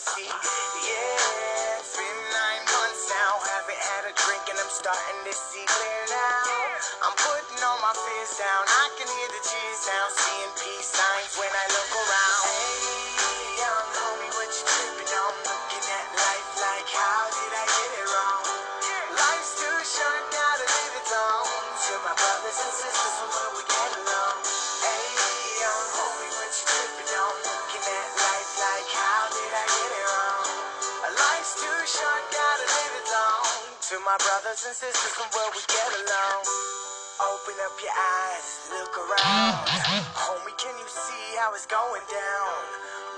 Hennessy. Yeah, it's been nine months now, haven't had a drink, and I'm starting to see clear now. I'm putting all my fears down. I can hear the cheers sound, seeing peace signs when I look around. To my brothers and sisters from where we get along. Open up your eyes, look around. Homie, can you see how it's going down?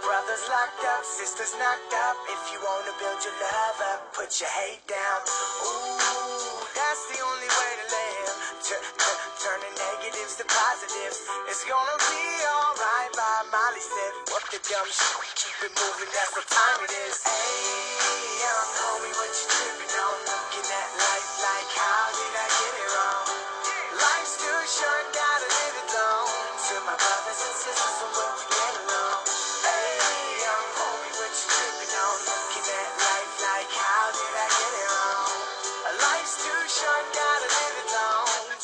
Brothers locked up, sisters knocked up. If you wanna build your love up, put your hate down. Ooh, that's the only way to live. T- t- turning negatives to positives. It's gonna be alright Bob Marley said. What the dumb shit? Keep it moving, that's what time it is.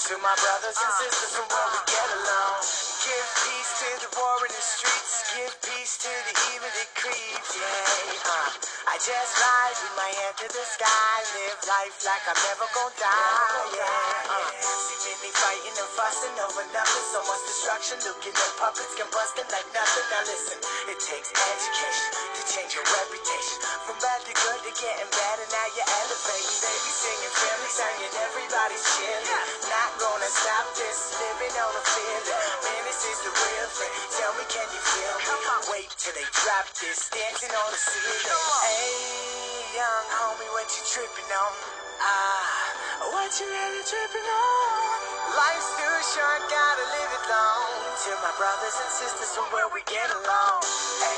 To my brothers and sisters from where we get along. Give peace to the war in the streets. Give peace to the evil that creeps. Yeah, uh, I just rise with my hand to the sky. Live life like I'm never gonna die. Yeah, uh, see many fighting and fussing over nothing. So much destruction. Looking at puppets combusting like nothing. Now listen, it takes education to change your reputation. From bad to good to getting better. Now you're elevating. Baby singing, singing, everybody's chilling. Not gonna stop this, living on a feeling. Man, this is the real thing. Tell me, can you feel me? Wait till they drop this, dancing on the ceiling. Hey, young homie, what you tripping on? Ah, what you really tripping on? Life's too short, gotta live it long. To my brothers and sisters from where we get along. Hey,